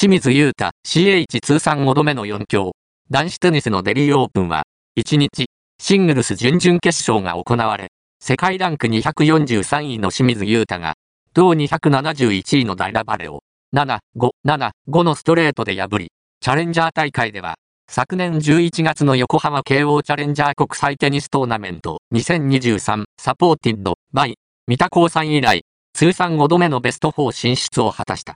清水優太 CH 通算5度目の4強。男子テニスのデリーオープンは、1日、シングルス準々決勝が行われ、世界ランク243位の清水優太が、同271位のダイラバレを、7、5、7、5のストレートで破り、チャレンジャー大会では、昨年11月の横浜慶応チャレンジャー国際テニストーナメント2023サポーティッドバイ三田高さん以来、通算5度目のベスト4進出を果たした。